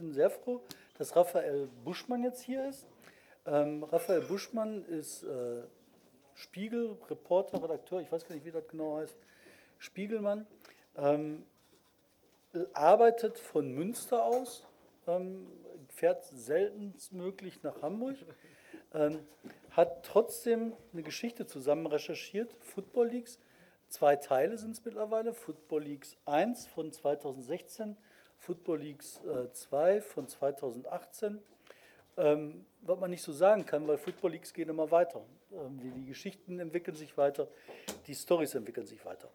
bin sehr froh, dass Raphael Buschmann jetzt hier ist. Ähm, Raphael Buschmann ist äh, Spiegel, Reporter, Redakteur, ich weiß gar nicht, wie das genau heißt, Spiegelmann. Ähm, arbeitet von Münster aus, ähm, fährt selten möglich nach Hamburg, ähm, hat trotzdem eine Geschichte zusammen recherchiert, Football Leagues. Zwei Teile sind es mittlerweile, Football Leagues 1 von 2016, Football Leagues äh, 2 von 2018. Ähm, was man nicht so sagen kann, weil Football Leagues gehen immer weiter. Ähm, die, die Geschichten entwickeln sich weiter, die Stories entwickeln sich weiter.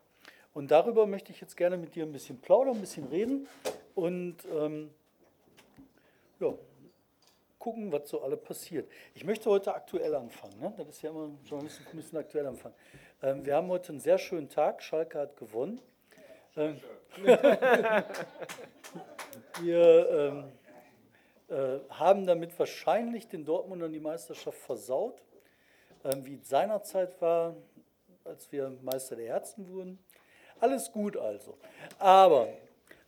Und darüber möchte ich jetzt gerne mit dir ein bisschen plaudern, ein bisschen reden und ähm, ja, gucken, was so alle passiert. Ich möchte heute aktuell anfangen. Ne? Das ist ja immer, Journalisten müssen aktuell anfangen. Ähm, wir haben heute einen sehr schönen Tag. Schalke hat gewonnen. Ähm, wir ähm, äh, haben damit wahrscheinlich den Dortmundern die Meisterschaft versaut, ähm, wie es seinerzeit war, als wir Meister der Herzen wurden. Alles gut also. Aber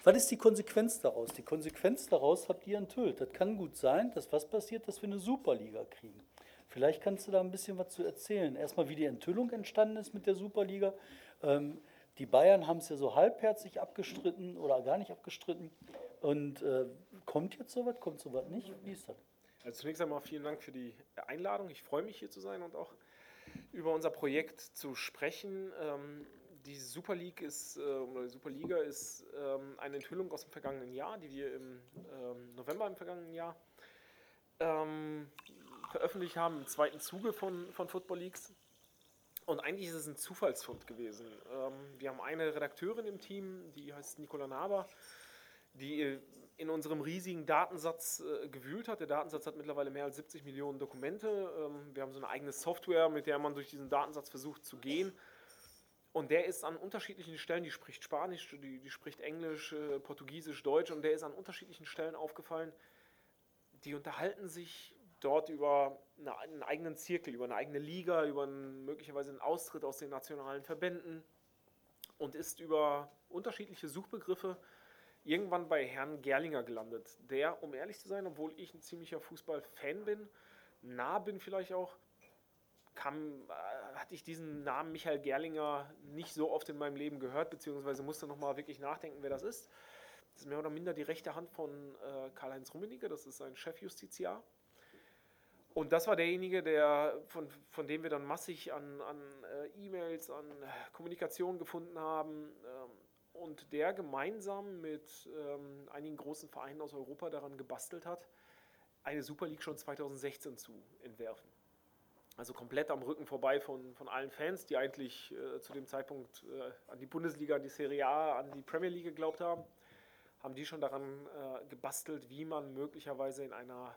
was ist die Konsequenz daraus? Die Konsequenz daraus habt ihr enthüllt. Das kann gut sein, dass was passiert, dass wir eine Superliga kriegen. Vielleicht kannst du da ein bisschen was zu erzählen. Erstmal, wie die Enthüllung entstanden ist mit der Superliga. Ähm, die Bayern haben es ja so halbherzig abgestritten oder gar nicht abgestritten. Und äh, kommt jetzt sowas, kommt sowas nicht? Wie ist das? Also zunächst einmal vielen Dank für die Einladung. Ich freue mich hier zu sein und auch über unser Projekt zu sprechen. Ähm, die Super League ist, äh, oder die Superliga ist ähm, eine Enthüllung aus dem vergangenen Jahr, die wir im ähm, November im vergangenen Jahr ähm, veröffentlicht haben, im zweiten Zuge von, von Football Leagues. Und eigentlich ist es ein Zufallsfund gewesen. Ähm, wir haben eine Redakteurin im Team, die heißt Nicola Naber, die in unserem riesigen Datensatz äh, gewühlt hat. Der Datensatz hat mittlerweile mehr als 70 Millionen Dokumente. Ähm, wir haben so eine eigene Software, mit der man durch diesen Datensatz versucht zu gehen und der ist an unterschiedlichen Stellen, die spricht Spanisch, die, die spricht Englisch, äh, Portugiesisch, Deutsch, und der ist an unterschiedlichen Stellen aufgefallen, die unterhalten sich dort über eine, einen eigenen Zirkel, über eine eigene Liga, über einen, möglicherweise einen Austritt aus den nationalen Verbänden und ist über unterschiedliche Suchbegriffe irgendwann bei Herrn Gerlinger gelandet, der, um ehrlich zu sein, obwohl ich ein ziemlicher Fußballfan bin, nah bin vielleicht auch, kam, äh, hatte ich diesen Namen Michael Gerlinger nicht so oft in meinem Leben gehört, beziehungsweise musste nochmal wirklich nachdenken, wer das ist. Das ist mehr oder minder die rechte Hand von äh, Karl-Heinz Rummenigge, das ist sein Chefjustiziar. Und das war derjenige, der, von, von dem wir dann massig an, an äh, E-Mails, an Kommunikation gefunden haben ähm, und der gemeinsam mit ähm, einigen großen Vereinen aus Europa daran gebastelt hat, eine Super League schon 2016 zu entwerfen. Also komplett am Rücken vorbei von, von allen Fans, die eigentlich äh, zu dem Zeitpunkt äh, an die Bundesliga, an die Serie A, an die Premier League geglaubt haben, haben die schon daran äh, gebastelt, wie man möglicherweise in, einer,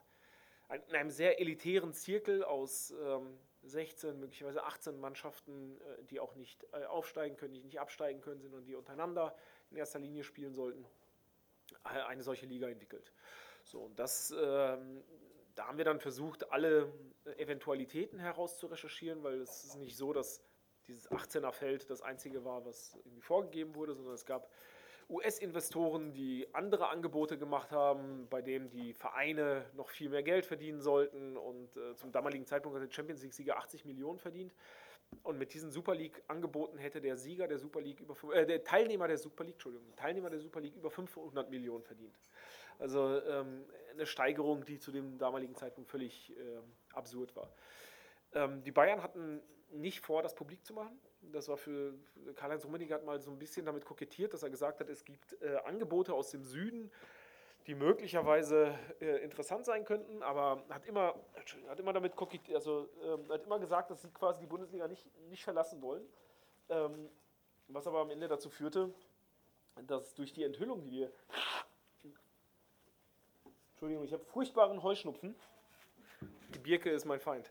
in einem sehr elitären Zirkel aus ähm, 16, möglicherweise 18 Mannschaften, äh, die auch nicht äh, aufsteigen können, die nicht absteigen können, sondern die untereinander in erster Linie spielen sollten, äh, eine solche Liga entwickelt. So, und das, ähm, da haben wir dann versucht, alle Eventualitäten herauszurecherchieren, weil es ist nicht so, dass dieses 18er-Feld das einzige war, was irgendwie vorgegeben wurde, sondern es gab US-Investoren, die andere Angebote gemacht haben, bei denen die Vereine noch viel mehr Geld verdienen sollten. Und äh, zum damaligen Zeitpunkt hat der Champions League-Sieger 80 Millionen verdient. Und mit diesen Super League-Angeboten hätte der Sieger der Super League über äh, der Teilnehmer der Super League, Entschuldigung, Teilnehmer der Super League über 500 Millionen verdient. Also ähm, eine Steigerung, die zu dem damaligen Zeitpunkt völlig äh, absurd war. Ähm, die Bayern hatten nicht vor, das publik zu machen. Das war für Karl-Heinz Rummenigge hat mal so ein bisschen damit kokettiert, dass er gesagt hat, es gibt äh, Angebote aus dem Süden, die möglicherweise äh, interessant sein könnten, aber hat immer, hat immer damit kokettiert, also ähm, hat immer gesagt, dass sie quasi die Bundesliga nicht, nicht verlassen wollen. Ähm, was aber am Ende dazu führte, dass durch die Enthüllung, die wir Entschuldigung, ich habe furchtbaren Heuschnupfen. Die Birke ist mein Feind.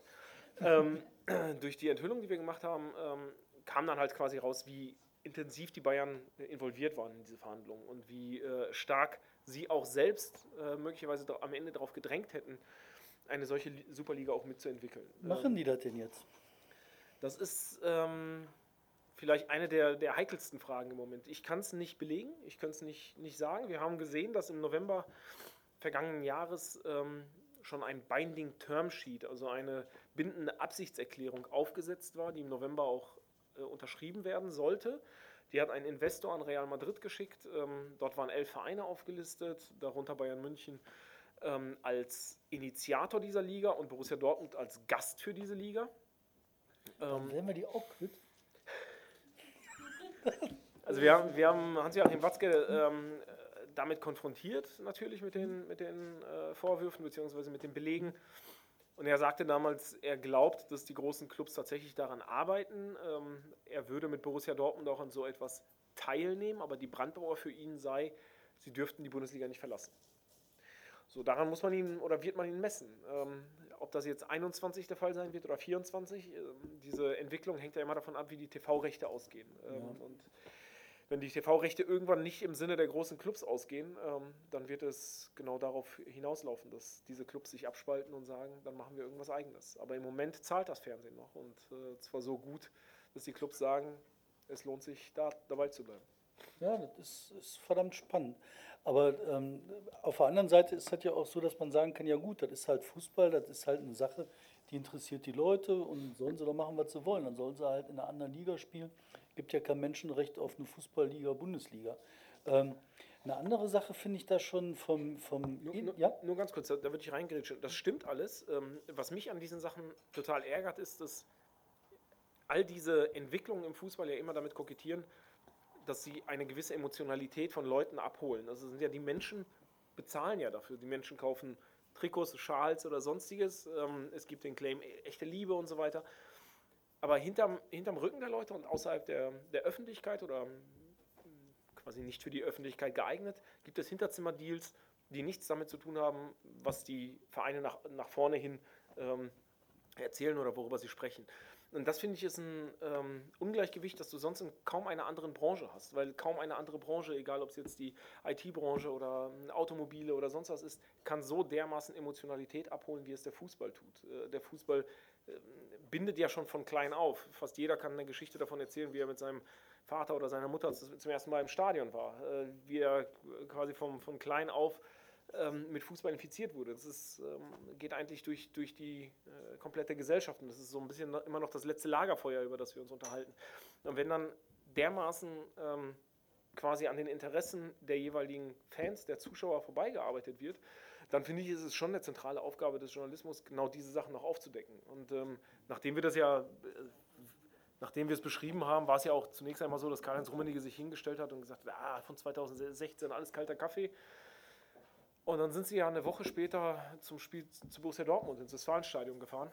ähm, durch die Enthüllung, die wir gemacht haben, ähm, kam dann halt quasi raus, wie intensiv die Bayern involviert waren in diese Verhandlungen und wie äh, stark sie auch selbst äh, möglicherweise am Ende darauf gedrängt hätten, eine solche Superliga auch mitzuentwickeln. Machen ähm, die das denn jetzt? Das ist ähm, vielleicht eine der, der heikelsten Fragen im Moment. Ich kann es nicht belegen, ich kann es nicht, nicht sagen. Wir haben gesehen, dass im November vergangenen Jahres ähm, schon ein Binding Term Sheet, also eine bindende Absichtserklärung aufgesetzt war, die im November auch äh, unterschrieben werden sollte. Die hat ein Investor an Real Madrid geschickt. Ähm, dort waren elf Vereine aufgelistet, darunter Bayern München ähm, als Initiator dieser Liga und Borussia Dortmund als Gast für diese Liga. Dann ähm, wir die auch quitt. Also wir haben, wir haben Hans-Joachim Watzke ähm, damit konfrontiert, natürlich mit den, mit den äh, Vorwürfen bzw. mit den Belegen. Und er sagte damals, er glaubt, dass die großen Clubs tatsächlich daran arbeiten. Ähm, er würde mit Borussia Dortmund auch an so etwas teilnehmen, aber die Brandmauer für ihn sei, sie dürften die Bundesliga nicht verlassen. So, daran muss man ihn oder wird man ihn messen. Ähm, ob das jetzt 21 der Fall sein wird oder 24, äh, diese Entwicklung hängt ja immer davon ab, wie die TV-Rechte ausgehen. Ähm, ja. Und wenn die TV-Rechte irgendwann nicht im Sinne der großen Clubs ausgehen, ähm, dann wird es genau darauf hinauslaufen, dass diese Clubs sich abspalten und sagen, dann machen wir irgendwas Eigenes. Aber im Moment zahlt das Fernsehen noch und äh, zwar so gut, dass die Clubs sagen, es lohnt sich, da dabei zu bleiben. Ja, das ist, ist verdammt spannend. Aber ähm, auf der anderen Seite ist das ja auch so, dass man sagen kann, ja gut, das ist halt Fußball, das ist halt eine Sache, die interessiert die Leute und sollen sie doch machen, was sie wollen. Dann sollen sie halt in einer anderen Liga spielen. Gibt ja kein Menschenrecht auf eine Fußballliga, Bundesliga. Ähm, eine andere Sache finde ich da schon vom. vom nur, nur, ja? nur ganz kurz, da, da würde ich reingrätschen. Das stimmt alles. Ähm, was mich an diesen Sachen total ärgert, ist, dass all diese Entwicklungen im Fußball ja immer damit kokettieren, dass sie eine gewisse Emotionalität von Leuten abholen. Also sind ja die Menschen bezahlen ja dafür. Die Menschen kaufen Trikots, Schals oder sonstiges. Ähm, es gibt den Claim echte Liebe und so weiter. Aber hinterm, hinterm Rücken der Leute und außerhalb der, der Öffentlichkeit oder hm, quasi nicht für die Öffentlichkeit geeignet, gibt es Hinterzimmerdeals, die nichts damit zu tun haben, was die Vereine nach, nach vorne hin ähm, erzählen oder worüber sie sprechen. Und das finde ich ist ein ähm, Ungleichgewicht, das du sonst in kaum einer anderen Branche hast, weil kaum eine andere Branche, egal ob es jetzt die IT-Branche oder ähm, Automobile oder sonst was ist, kann so dermaßen Emotionalität abholen, wie es der Fußball tut. Äh, der Fußball äh, bindet ja schon von klein auf. Fast jeder kann eine Geschichte davon erzählen, wie er mit seinem Vater oder seiner Mutter zum ersten Mal im Stadion war, äh, wie er quasi vom, von klein auf ähm, mit Fußball infiziert wurde. Das ist, ähm, geht eigentlich durch, durch die äh, komplette Gesellschaft und das ist so ein bisschen immer noch das letzte Lagerfeuer, über das wir uns unterhalten. Und wenn dann dermaßen ähm, quasi an den Interessen der jeweiligen Fans, der Zuschauer vorbeigearbeitet wird, dann finde ich, ist es schon eine zentrale Aufgabe des Journalismus, genau diese Sachen noch aufzudecken. Und ähm, nachdem wir das ja, äh, nachdem wir es beschrieben haben, war es ja auch zunächst einmal so, dass Karl-Heinz Rummenigge sich hingestellt hat und gesagt hat, ah, von 2016 alles kalter Kaffee. Und dann sind sie ja eine Woche später zum Spiel zu Borussia Dortmund ins Westfalenstadion gefahren.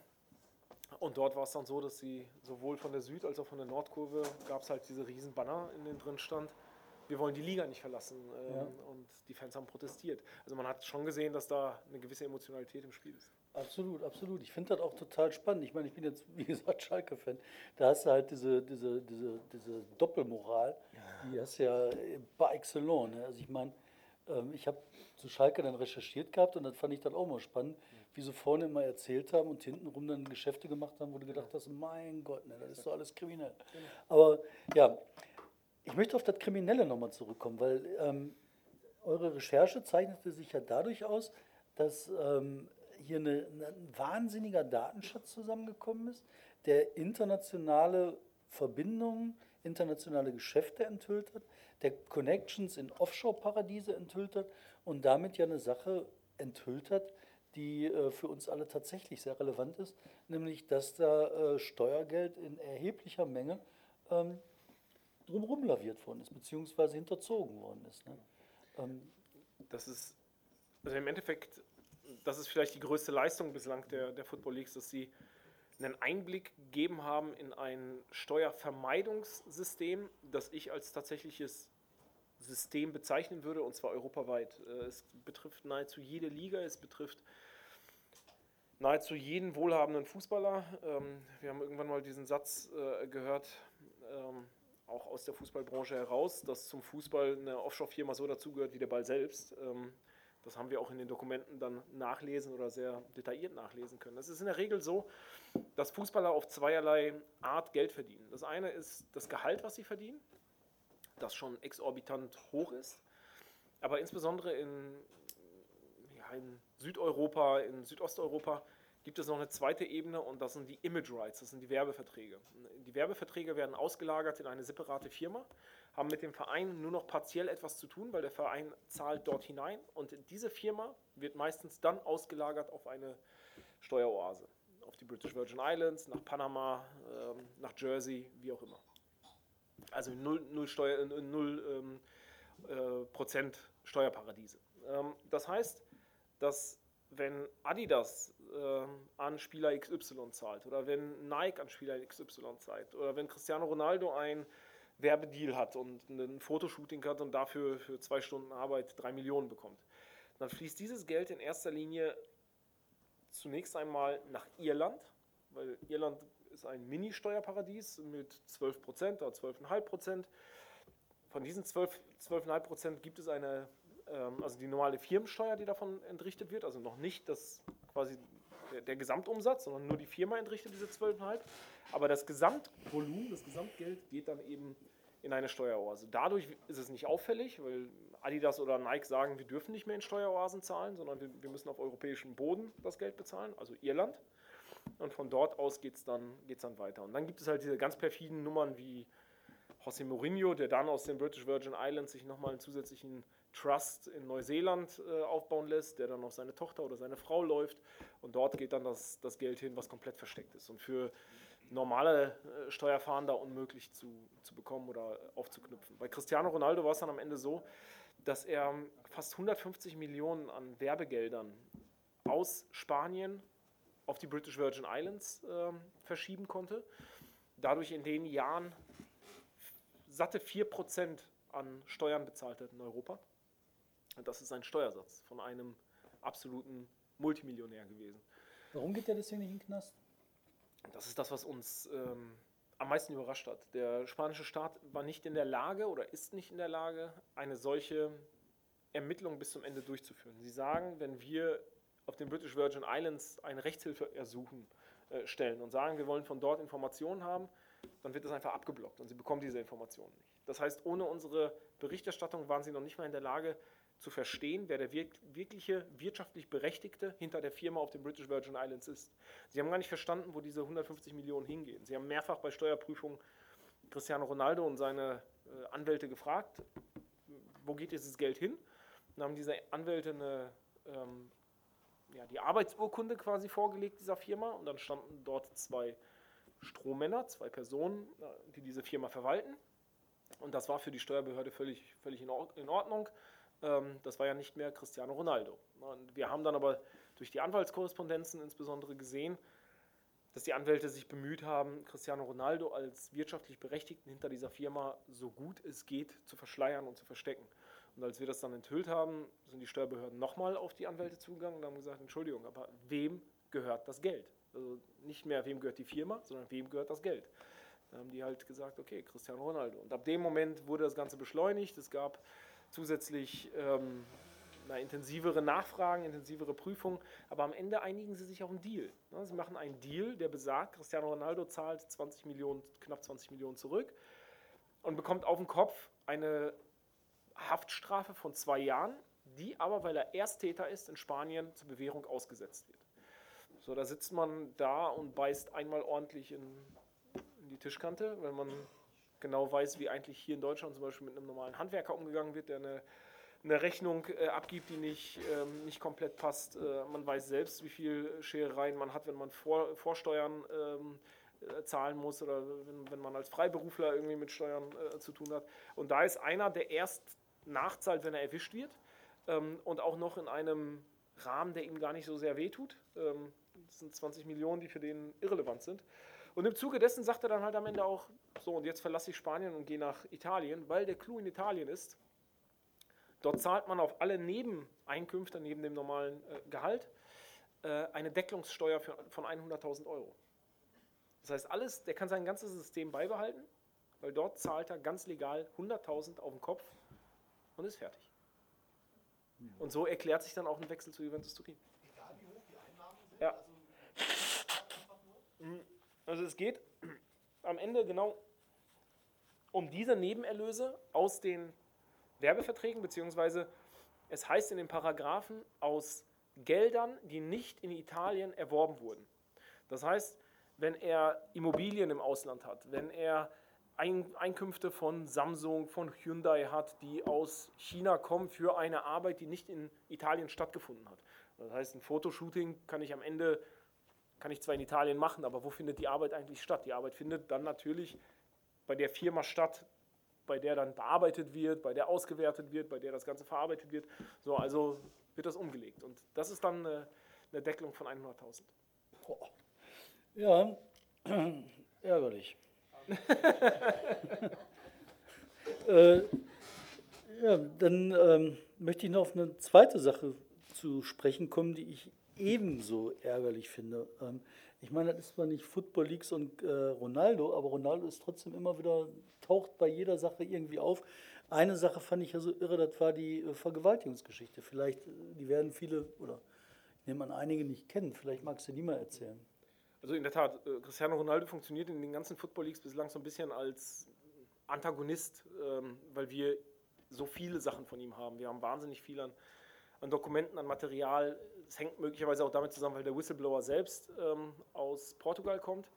Und dort war es dann so, dass sie sowohl von der Süd- als auch von der Nordkurve gab es halt diese riesen Banner, in denen drin stand, wir wollen die Liga nicht verlassen. Ähm, ja. Und die Fans haben protestiert. Also man hat schon gesehen, dass da eine gewisse Emotionalität im Spiel ist. Absolut, absolut. Ich finde das auch total spannend. Ich meine, ich bin jetzt, wie gesagt, Schalke-Fan. Da hast du halt diese, diese, diese, diese Doppelmoral, ja. die hast du ja par excellence. Ne? Also ich meine, ähm, ich habe zu Schalke dann recherchiert gehabt und das fand ich dann auch mal spannend, wie sie vorne immer erzählt haben und hintenrum dann Geschäfte gemacht haben, wo du gedacht hast, mein Gott, ne, das ist doch alles kriminell. Aber ja, ich möchte auf das Kriminelle nochmal zurückkommen, weil ähm, eure Recherche zeichnete sich ja dadurch aus, dass ähm, hier eine, ein wahnsinniger Datenschatz zusammengekommen ist, der internationale Verbindungen, internationale Geschäfte enthüllt hat, der Connections in Offshore-Paradiese enthüllt hat und damit ja eine Sache enthüllt hat, die äh, für uns alle tatsächlich sehr relevant ist, nämlich dass da äh, Steuergeld in erheblicher Menge ähm, drumherum laviert worden ist, beziehungsweise hinterzogen worden ist. Ne? Ähm, das ist, also im Endeffekt, das ist vielleicht die größte Leistung bislang der, der Football Leagues, dass sie einen Einblick gegeben haben in ein Steuervermeidungssystem, das ich als tatsächliches System bezeichnen würde, und zwar europaweit. Äh, es betrifft nahezu jede Liga, es betrifft nahezu jeden wohlhabenden Fußballer. Ähm, wir haben irgendwann mal diesen Satz äh, gehört, ähm, auch aus der Fußballbranche heraus, dass zum Fußball eine Offshore-Firma so dazugehört wie der Ball selbst. Ähm, das haben wir auch in den Dokumenten dann nachlesen oder sehr detailliert nachlesen können. Es ist in der Regel so, dass Fußballer auf zweierlei Art Geld verdienen. Das eine ist das Gehalt, was sie verdienen, das schon exorbitant hoch ist, aber insbesondere in ja, in Südeuropa, in Südosteuropa gibt es noch eine zweite Ebene und das sind die Image Rights, das sind die Werbeverträge. Die Werbeverträge werden ausgelagert in eine separate Firma, haben mit dem Verein nur noch partiell etwas zu tun, weil der Verein zahlt dort hinein und diese Firma wird meistens dann ausgelagert auf eine Steueroase, auf die British Virgin Islands, nach Panama, ähm, nach Jersey, wie auch immer. Also null, null, Steuer, null ähm, äh, Prozent Steuerparadiese. Ähm, das heißt, dass wenn Adidas äh, an Spieler XY zahlt oder wenn Nike an Spieler XY zahlt oder wenn Cristiano Ronaldo ein Werbedeal hat und ein Fotoshooting hat und dafür für zwei Stunden Arbeit drei Millionen bekommt, dann fließt dieses Geld in erster Linie zunächst einmal nach Irland, weil Irland ist ein Mini-Steuerparadies mit 12% oder 12,5%. Von diesen 12, 12,5% gibt es eine also die normale Firmensteuer, die davon entrichtet wird, also noch nicht das quasi der, der Gesamtumsatz, sondern nur die Firma entrichtet diese 12,5. Aber das Gesamtvolumen, das Gesamtgeld geht dann eben in eine Steueroase. Dadurch ist es nicht auffällig, weil Adidas oder Nike sagen, wir dürfen nicht mehr in Steueroasen zahlen, sondern wir, wir müssen auf europäischem Boden das Geld bezahlen, also Irland. Und von dort aus geht es dann, geht's dann weiter. Und dann gibt es halt diese ganz perfiden Nummern wie José Mourinho, der dann aus den British Virgin Islands sich nochmal einen zusätzlichen Trust in Neuseeland äh, aufbauen lässt, der dann auf seine Tochter oder seine Frau läuft. Und dort geht dann das, das Geld hin, was komplett versteckt ist und für normale äh, Steuerfahnder unmöglich zu, zu bekommen oder aufzuknüpfen. Bei Cristiano Ronaldo war es dann am Ende so, dass er fast 150 Millionen an Werbegeldern aus Spanien auf die British Virgin Islands äh, verschieben konnte. Dadurch in den Jahren satte 4% an Steuern bezahlt hat in Europa. Das ist ein Steuersatz von einem absoluten Multimillionär gewesen. Warum geht der deswegen nicht in den Knast? Das ist das, was uns ähm, am meisten überrascht hat. Der spanische Staat war nicht in der Lage oder ist nicht in der Lage, eine solche Ermittlung bis zum Ende durchzuführen. Sie sagen, wenn wir auf den British Virgin Islands eine Rechtshilfe ersuchen, äh, stellen und sagen, wir wollen von dort Informationen haben, dann wird das einfach abgeblockt und sie bekommen diese Informationen nicht. Das heißt, ohne unsere Berichterstattung waren sie noch nicht mal in der Lage zu verstehen, wer der wirkliche wirtschaftlich Berechtigte hinter der Firma auf den British Virgin Islands ist. Sie haben gar nicht verstanden, wo diese 150 Millionen hingehen. Sie haben mehrfach bei Steuerprüfungen Cristiano Ronaldo und seine äh, Anwälte gefragt, wo geht dieses Geld hin? Dann haben diese Anwälte eine, ähm, ja, die Arbeitsurkunde quasi vorgelegt dieser Firma und dann standen dort zwei Strohmänner, zwei Personen, äh, die diese Firma verwalten. Und das war für die Steuerbehörde völlig, völlig in Ordnung. Ähm, das war ja nicht mehr Cristiano Ronaldo. Und wir haben dann aber durch die Anwaltskorrespondenzen insbesondere gesehen, dass die Anwälte sich bemüht haben, Cristiano Ronaldo als wirtschaftlich Berechtigten hinter dieser Firma so gut es geht zu verschleiern und zu verstecken. Und als wir das dann enthüllt haben, sind die Steuerbehörden nochmal auf die Anwälte zugegangen und haben gesagt, Entschuldigung, aber wem gehört das Geld? Also nicht mehr, wem gehört die Firma, sondern wem gehört das Geld. Da haben die halt gesagt, okay, Cristiano Ronaldo. Und ab dem Moment wurde das Ganze beschleunigt. Es gab zusätzlich ähm, na, intensivere Nachfragen, intensivere Prüfungen, aber am Ende einigen sie sich auf einen Deal. Ne? Sie machen einen Deal, der besagt, Cristiano Ronaldo zahlt 20 Millionen, knapp 20 Millionen zurück und bekommt auf den Kopf eine Haftstrafe von zwei Jahren, die aber, weil er Ersttäter ist, in Spanien zur Bewährung ausgesetzt wird. So, da sitzt man da und beißt einmal ordentlich in, in die Tischkante, wenn man genau weiß, wie eigentlich hier in Deutschland zum Beispiel mit einem normalen Handwerker umgegangen wird, der eine, eine Rechnung äh, abgibt, die nicht, ähm, nicht komplett passt. Äh, man weiß selbst, wie viel Scherereien man hat, wenn man vor, Vorsteuern ähm, äh, zahlen muss oder wenn, wenn man als Freiberufler irgendwie mit Steuern äh, zu tun hat. Und da ist einer, der erst nachzahlt, wenn er erwischt wird ähm, und auch noch in einem Rahmen, der ihm gar nicht so sehr wehtut. Ähm, das sind 20 Millionen, die für den irrelevant sind. Und im Zuge dessen sagt er dann halt am Ende auch, so und jetzt verlasse ich Spanien und gehe nach Italien, weil der Clou in Italien ist, dort zahlt man auf alle Nebeneinkünfte, neben dem normalen äh, Gehalt, äh, eine Deckelungssteuer für, von 100.000 Euro. Das heißt, alles, der kann sein ganzes System beibehalten, weil dort zahlt er ganz legal 100.000 auf den Kopf und ist fertig. Und so erklärt sich dann auch ein Wechsel zu Juventus Turin. Egal wie hoch die Einnahmen sind? Ja. Also, also es geht am Ende genau um diese Nebenerlöse aus den Werbeverträgen, beziehungsweise es heißt in den Paragraphen aus Geldern, die nicht in Italien erworben wurden. Das heißt, wenn er Immobilien im Ausland hat, wenn er Einkünfte von Samsung, von Hyundai hat, die aus China kommen für eine Arbeit, die nicht in Italien stattgefunden hat. Das heißt, ein Fotoshooting kann ich am Ende, kann ich zwar in Italien machen, aber wo findet die Arbeit eigentlich statt? Die Arbeit findet dann natürlich bei der Firma statt, bei der dann bearbeitet wird, bei der ausgewertet wird, bei der das Ganze verarbeitet wird. So, also wird das umgelegt. Und das ist dann eine, eine Deckelung von 100.000. Ja, ärgerlich. äh, ja, dann ähm, möchte ich noch auf eine zweite Sache zu sprechen kommen, die ich ebenso ärgerlich finde. Ähm, ich meine, das ist zwar nicht Football Leagues und äh, Ronaldo, aber Ronaldo ist trotzdem immer wieder, taucht bei jeder Sache irgendwie auf. Eine Sache fand ich ja so irre, das war die äh, Vergewaltigungsgeschichte. Vielleicht, äh, die werden viele, oder ich nehme an, einige nicht kennen. Vielleicht magst du die mal erzählen. Also in der Tat, Cristiano Ronaldo funktioniert in den ganzen Football Leagues bislang so ein bisschen als Antagonist, ähm, weil wir so viele Sachen von ihm haben. Wir haben wahnsinnig viel an, an Dokumenten, an Material. Es hängt möglicherweise auch damit zusammen, weil der Whistleblower selbst ähm, aus Portugal kommt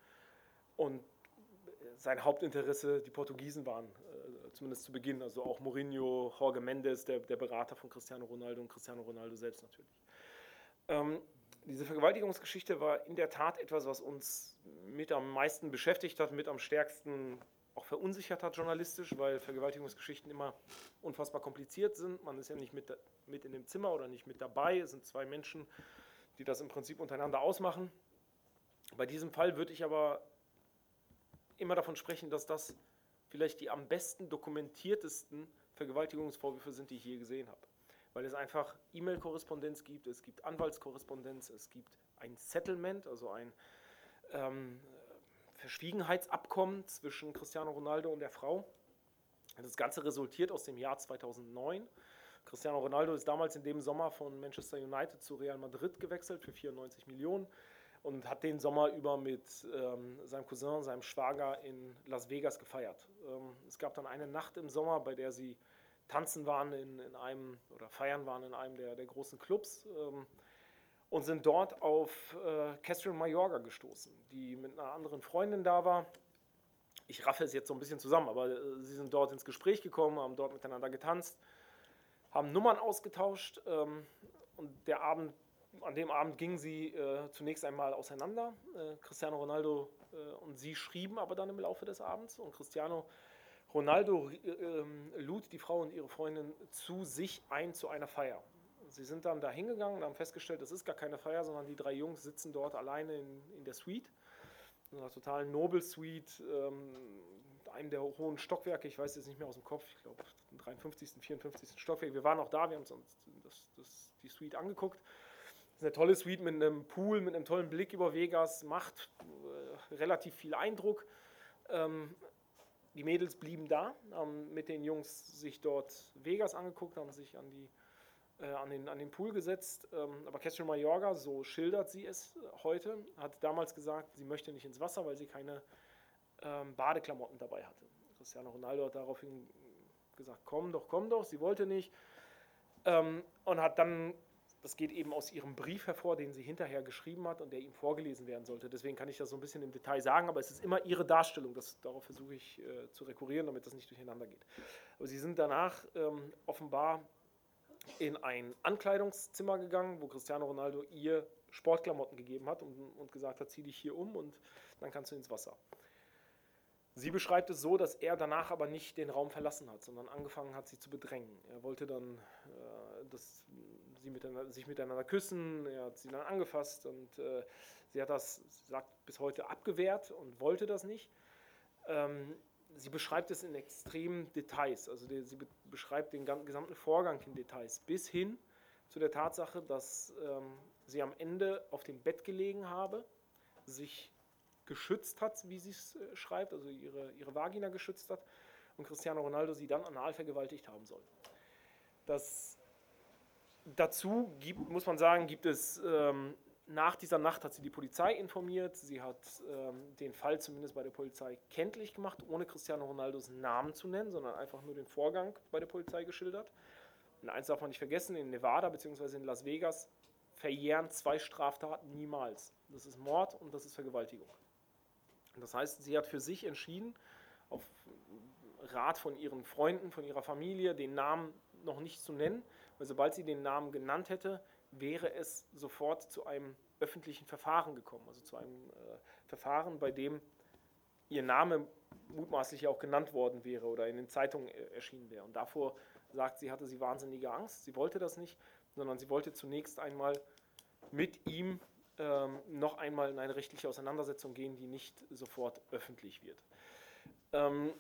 und sein Hauptinteresse die Portugiesen waren, äh, zumindest zu Beginn. Also auch Mourinho, Jorge Mendes, der, der Berater von Cristiano Ronaldo und Cristiano Ronaldo selbst natürlich. Ähm, diese Vergewaltigungsgeschichte war in der Tat etwas, was uns mit am meisten beschäftigt hat, mit am stärksten auch verunsichert hat journalistisch, weil Vergewaltigungsgeschichten immer unfassbar kompliziert sind. Man ist ja nicht mit, mit in dem Zimmer oder nicht mit dabei. Es sind zwei Menschen, die das im Prinzip untereinander ausmachen. Bei diesem Fall würde ich aber immer davon sprechen, dass das vielleicht die am besten dokumentiertesten Vergewaltigungsvorwürfe sind, die ich je gesehen habe weil es einfach E-Mail-Korrespondenz gibt, es gibt Anwaltskorrespondenz, es gibt ein Settlement, also ein ähm, Verschwiegenheitsabkommen zwischen Cristiano Ronaldo und der Frau. Das Ganze resultiert aus dem Jahr 2009. Cristiano Ronaldo ist damals in dem Sommer von Manchester United zu Real Madrid gewechselt für 94 Millionen und hat den Sommer über mit ähm, seinem Cousin, seinem Schwager in Las Vegas gefeiert. Ähm, es gab dann eine Nacht im Sommer, bei der sie tanzen waren in, in einem oder feiern waren in einem der, der großen Clubs ähm, und sind dort auf äh, Catherine Mayorga gestoßen, die mit einer anderen Freundin da war. Ich raffe es jetzt so ein bisschen zusammen, aber äh, sie sind dort ins Gespräch gekommen, haben dort miteinander getanzt, haben Nummern ausgetauscht ähm, und der Abend, an dem Abend gingen sie äh, zunächst einmal auseinander. Äh, Cristiano Ronaldo äh, und sie schrieben aber dann im Laufe des Abends und Cristiano Ronaldo äh, lud die Frau und ihre Freundin zu sich ein zu einer Feier. Sie sind dann da hingegangen und haben festgestellt, es ist gar keine Feier, sondern die drei Jungs sitzen dort alleine in, in der Suite. In einer totalen Nobel-Suite, ähm, einem der hohen Stockwerke, ich weiß jetzt nicht mehr aus dem Kopf, ich glaube 53., 54. Stockwerk. Wir waren auch da, wir haben uns das, das, die Suite angeguckt. Das ist eine tolle Suite mit einem Pool, mit einem tollen Blick über Vegas, macht äh, relativ viel Eindruck. Ähm, die Mädels blieben da, haben mit den Jungs sich dort Vegas angeguckt, haben sich an, die, an, den, an den Pool gesetzt. Ähm, aber Catherine Mayorga, so schildert sie es heute, hat damals gesagt, sie möchte nicht ins Wasser, weil sie keine ähm, Badeklamotten dabei hatte. Cristiano Ronaldo hat daraufhin gesagt, komm doch, komm doch, sie wollte nicht. Ähm, und hat dann das geht eben aus ihrem Brief hervor, den sie hinterher geschrieben hat und der ihm vorgelesen werden sollte. Deswegen kann ich das so ein bisschen im Detail sagen, aber es ist immer ihre Darstellung. Das, darauf versuche ich äh, zu rekurrieren, damit das nicht durcheinander geht. Aber sie sind danach ähm, offenbar in ein Ankleidungszimmer gegangen, wo Cristiano Ronaldo ihr Sportklamotten gegeben hat und, und gesagt hat, zieh dich hier um und dann kannst du ins Wasser. Sie beschreibt es so, dass er danach aber nicht den Raum verlassen hat, sondern angefangen hat, sie zu bedrängen. Er wollte dann äh, das sie miteinander, sich miteinander küssen. Er hat sie dann angefasst und äh, sie hat das, sagt, bis heute abgewehrt und wollte das nicht. Ähm, sie beschreibt es in extremen Details. Also die, sie be beschreibt den gesamten Vorgang in Details bis hin zu der Tatsache, dass ähm, sie am Ende auf dem Bett gelegen habe, sich geschützt hat, wie sie es äh, schreibt, also ihre, ihre Vagina geschützt hat und Cristiano Ronaldo sie dann anal vergewaltigt haben soll. Das dazu gibt, muss man sagen, gibt es ähm, nach dieser Nacht hat sie die Polizei informiert. Sie hat ähm, den Fall zumindest bei der Polizei kenntlich gemacht, ohne Cristiano Ronaldos Namen zu nennen, sondern einfach nur den Vorgang bei der Polizei geschildert. Und eins darf man nicht vergessen: in Nevada bzw. in Las Vegas verjähren zwei Straftaten niemals. Das ist Mord und das ist Vergewaltigung. Das heißt, sie hat für sich entschieden, auf Rat von ihren Freunden, von ihrer Familie, den Namen noch nicht zu nennen, weil sobald sie den Namen genannt hätte, wäre es sofort zu einem öffentlichen Verfahren gekommen, also zu einem äh, Verfahren, bei dem ihr Name mutmaßlich auch genannt worden wäre oder in den Zeitungen äh, erschienen wäre. Und davor sagt sie, hatte sie wahnsinnige Angst. Sie wollte das nicht, sondern sie wollte zunächst einmal mit ihm ähm, noch einmal in eine rechtliche Auseinandersetzung gehen, die nicht sofort öffentlich wird. Ähm,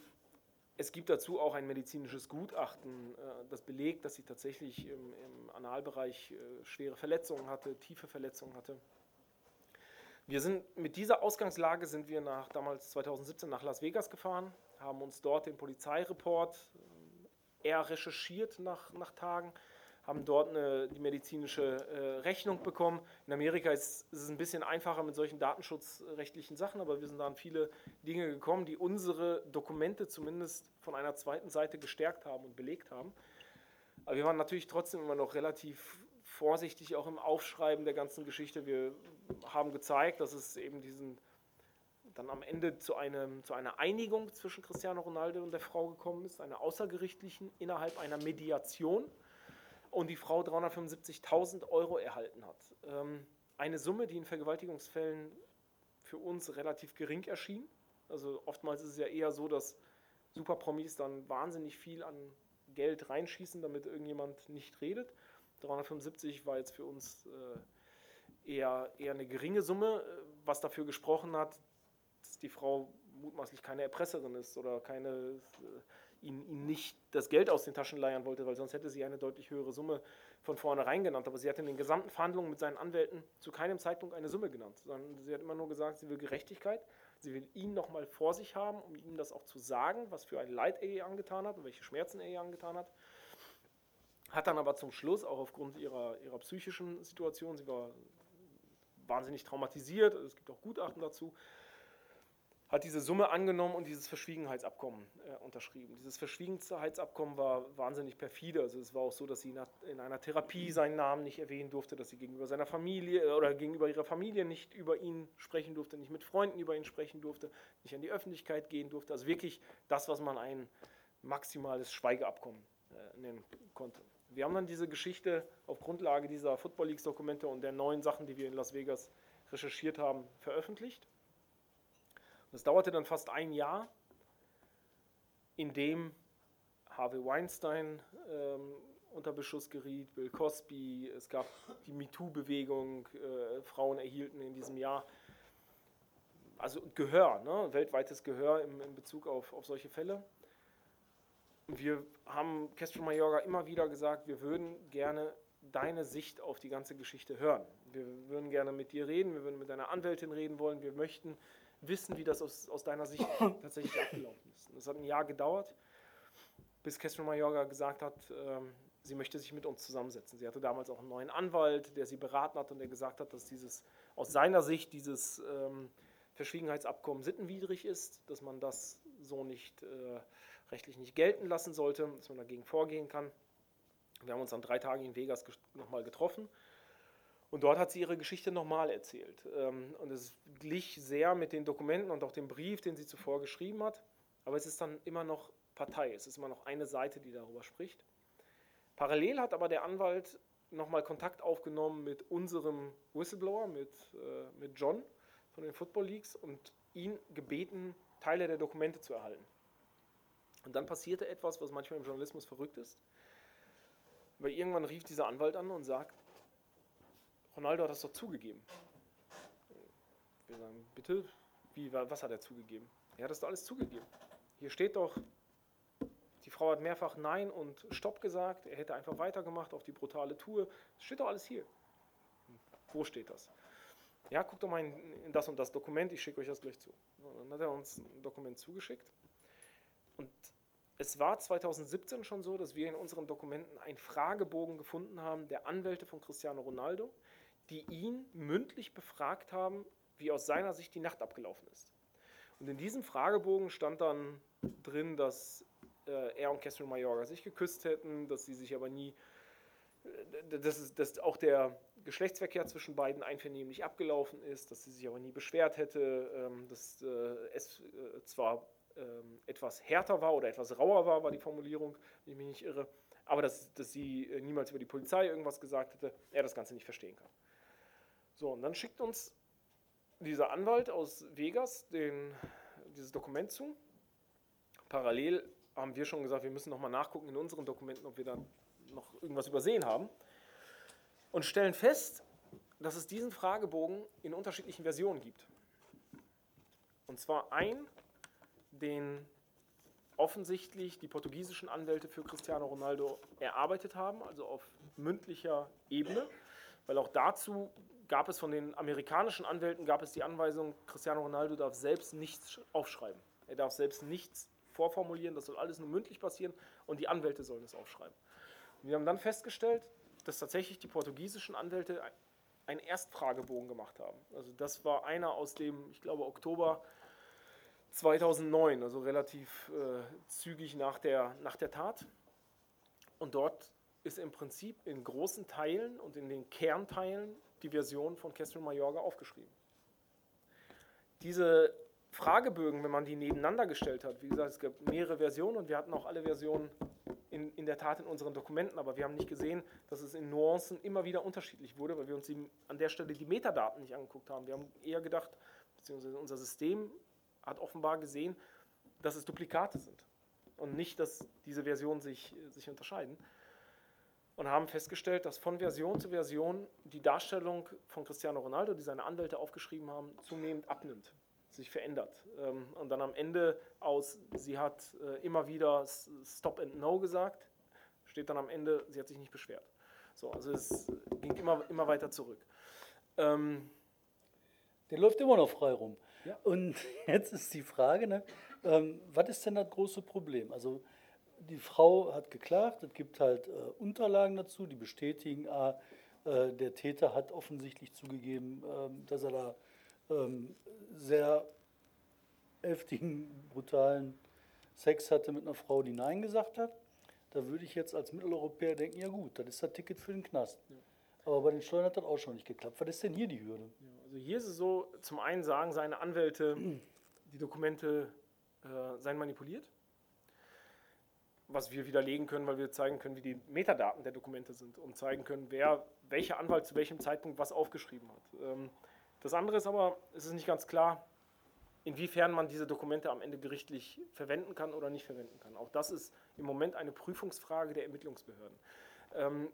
es gibt dazu auch ein medizinisches Gutachten, äh, das belegt, dass sie tatsächlich im, im Analbereich äh, schwere Verletzungen hatte, tiefe Verletzungen hatte. Wir sind mit dieser Ausgangslage sind wir nach damals 2017 nach Las Vegas gefahren, haben uns dort den Polizeireport äh, eher recherchiert nach, nach Tagen, haben dort eine, die medizinische äh, Rechnung bekommen. In Amerika ist, ist, es ein bisschen einfacher mit solchen datenschutzrechtlichen Sachen, aber wir sind da an viele Dinge gekommen, die unsere Dokumente zumindest von einer zweiten Seite gestärkt haben und belegt haben. Aber wir waren natürlich trotzdem immer noch relativ vorsichtig auch im Aufschreiben der ganzen Geschichte. Wir haben gezeigt, dass es eben diesen dann am Ende zu, einem, zu einer Einigung zwischen Cristiano Ronaldo und der Frau gekommen ist, einer außergerichtlichen innerhalb einer Mediation und die Frau 375.000 Euro erhalten hat. Ähm, eine Summe, die in Vergewaltigungsfällen für uns relativ gering erschien. Also oftmals ist es ja eher so, dass Superpromis dann wahnsinnig viel an Geld reinschießen, damit irgendjemand nicht redet. 375 war jetzt für uns äh, eher, eher eine geringe Summe, äh, was dafür gesprochen hat, dass die Frau mutmaßlich keine Erpresserin ist oder keine ihn, ihn nicht das Geld aus den Taschen leiern wollte, weil sonst hätte sie eine deutlich höhere Summe von vornherein genannt. Aber sie hat in den gesamten Verhandlungen mit seinen Anwälten zu keinem Zeitpunkt eine Summe genannt, sondern sie hat immer nur gesagt, sie will Gerechtigkeit. Sie will ihn nochmal vor sich haben, um ihm das auch zu sagen, was für ein Leid er ihr angetan hat und welche Schmerzen er ihr angetan hat. Hat dann aber zum Schluss, auch aufgrund ihrer, ihrer psychischen Situation, sie war wahnsinnig traumatisiert, es gibt auch Gutachten dazu, hat diese Summe angenommen und dieses Verschwiegenheitsabkommen äh, unterschrieben. Dieses Verschwiegenheitsabkommen war wahnsinnig perfide. Also es war auch so, dass sie in einer Therapie seinen Namen nicht erwähnen durfte, dass sie gegenüber seiner Familie äh, oder gegenüber ihrer Familie nicht über ihn sprechen durfte, nicht mit Freunden über ihn sprechen durfte, nicht an die Öffentlichkeit gehen durfte. Also wirklich das, was man ein maximales Schweigeabkommen äh, nennen konnte. Wir haben dann diese Geschichte auf Grundlage dieser Football Leagues Dokumente und der neuen Sachen, die wir in Las Vegas recherchiert haben, veröffentlicht. Das dauerte dann fast ein Jahr, in dem Harvey Weinstein ähm, unter Beschuss geriet, Bill Cosby, es gab die MeToo-Bewegung, äh, Frauen erhielten in diesem Jahr also Gehör, ne? weltweites Gehör im, in Bezug auf, auf solche Fälle. Wir haben Castro Mayorga immer wieder gesagt, wir würden gerne deine Sicht auf die ganze Geschichte hören. Wir würden gerne mit dir reden, wir würden mit deiner Anwältin reden wollen, wir möchten wissen, wie das aus, aus deiner Sicht tatsächlich abgelaufen ist. Das hat ein Jahr gedauert, bis Castro Mayorga gesagt hat, ähm, sie möchte sich mit uns zusammensetzen. Sie hatte damals auch einen neuen Anwalt, der sie beraten hat und der gesagt hat, dass dieses aus seiner Sicht dieses ähm, Verschwiegenheitsabkommen sittenwidrig ist, dass man das so nicht äh, rechtlich nicht gelten lassen sollte, dass man dagegen vorgehen kann. Wir haben uns dann drei Tage in Vegas nochmal getroffen und dort hat sie ihre Geschichte nochmal erzählt. Ähm, und es glich sehr mit den Dokumenten und auch dem Brief, den sie zuvor geschrieben hat. Aber es ist dann immer noch Partei, es ist immer noch eine Seite, die darüber spricht. Parallel hat aber der Anwalt nochmal Kontakt aufgenommen mit unserem Whistleblower, mit, äh, mit John von den Football Leagues und ihn gebeten, Teile der Dokumente zu erhalten. Und dann passierte etwas, was manchmal im Journalismus verrückt ist. Weil irgendwann rief dieser Anwalt an und sagt, Ronaldo hat das doch zugegeben. Wir sagen, bitte, wie, was hat er zugegeben? Er hat das doch alles zugegeben. Hier steht doch, die Frau hat mehrfach Nein und Stopp gesagt, er hätte einfach weitergemacht auf die brutale Tour. Das steht doch alles hier. Wo steht das? Ja, guckt doch mal in, das und das Dokument, ich schicke euch das gleich zu. Dann hat er uns ein Dokument zugeschickt. Und es war 2017 schon so, dass wir in unseren Dokumenten einen Fragebogen gefunden haben der Anwälte von Cristiano Ronaldo, die ihn mündlich befragt haben, wie aus seiner Sicht die Nacht abgelaufen ist. Und in diesem Fragebogen stand dann drin, dass äh, er und Catherine Mayorga sich geküsst hätten, dass sie sich aber nie, äh, dass, dass auch der Geschlechtsverkehr zwischen beiden einvernehmlich abgelaufen ist, dass sie sich aber nie beschwert hätte, ähm, dass äh, es äh, zwar ähm, etwas härter war oder etwas rauer war, war die Formulierung, wenn ich mich nicht irre, aber dass, dass sie äh, niemals über die Polizei irgendwas gesagt hätte, er das Ganze nicht verstehen kann. So, und dann schickt uns dieser Anwalt aus Vegas den, dieses Dokument zu. Parallel haben wir schon gesagt, wir müssen nochmal nachgucken in unseren Dokumenten, ob wir da noch irgendwas übersehen haben. Und stellen fest, dass es diesen Fragebogen in unterschiedlichen Versionen gibt. Und zwar ein, den offensichtlich die portugiesischen Anwälte für Cristiano Ronaldo erarbeitet haben, also auf mündlicher Ebene, weil auch dazu gab es von den amerikanischen Anwälten gab es die Anweisung, Cristiano Ronaldo darf selbst nichts aufschreiben. Er darf selbst nichts vorformulieren, das soll alles nur mündlich passieren und die Anwälte sollen es aufschreiben. Und wir haben dann festgestellt, dass tatsächlich die portugiesischen Anwälte einen Erstfragebogen gemacht haben. Also das war einer aus dem, ich glaube, Oktober 2009, also relativ äh, zügig nach der, nach der Tat. Und dort ist im Prinzip in großen Teilen und in den Kernteilen die Version von Castro Mayorga aufgeschrieben. Diese Fragebögen, wenn man die nebeneinander gestellt hat, wie gesagt, es gab mehrere Versionen und wir hatten auch alle Versionen in, in der Tat in unseren Dokumenten, aber wir haben nicht gesehen, dass es in Nuancen immer wieder unterschiedlich wurde, weil wir uns die, an der Stelle die Metadaten nicht angeguckt haben. Wir haben eher gedacht, beziehungsweise unser System hat offenbar gesehen, dass es Duplikate sind und nicht, dass diese Versionen sich, sich unterscheiden. Und haben festgestellt, dass von Version zu Version die Darstellung von Cristiano Ronaldo, die seine Anwälte aufgeschrieben haben, zunehmend abnimmt, sich verändert. Ähm, und dann am Ende aus, sie hat äh, immer wieder Stop and No gesagt, steht dann am Ende, sie hat sich nicht beschwert. So, also es ging immer, immer weiter zurück. Ähm, Der läuft immer noch frei rum. Ja. Und jetzt ist die Frage, ne, ähm, was ist denn das große Problem? Also die Frau hat geklagt, es gibt halt äh, Unterlagen dazu, die bestätigen, ah, äh, der Täter hat offensichtlich zugegeben, äh, dass er da ähm, sehr heftigen, brutalen Sex hatte mit einer Frau, die Nein gesagt hat. Da würde ich jetzt als Mitteleuropäer denken, ja gut, das ist das Ticket für den Knast. Ja. Aber bei den Steuern hat das auch schon nicht geklappt. Was ist denn hier die Hürde? Ja. Also hier ist es so, zum einen sagen seine Anwälte, die Dokumente äh, seien manipuliert, was wir widerlegen können, weil wir zeigen können, wie die Metadaten der Dokumente sind und zeigen können, wer, welcher Anwalt zu welchem Zeitpunkt was aufgeschrieben hat. Ähm, das andere ist aber, es ist nicht ganz klar, inwiefern man diese Dokumente am Ende gerichtlich verwenden kann oder nicht verwenden kann. Auch das ist im Moment eine Prüfungsfrage der Ermittlungsbehörden. Ähm,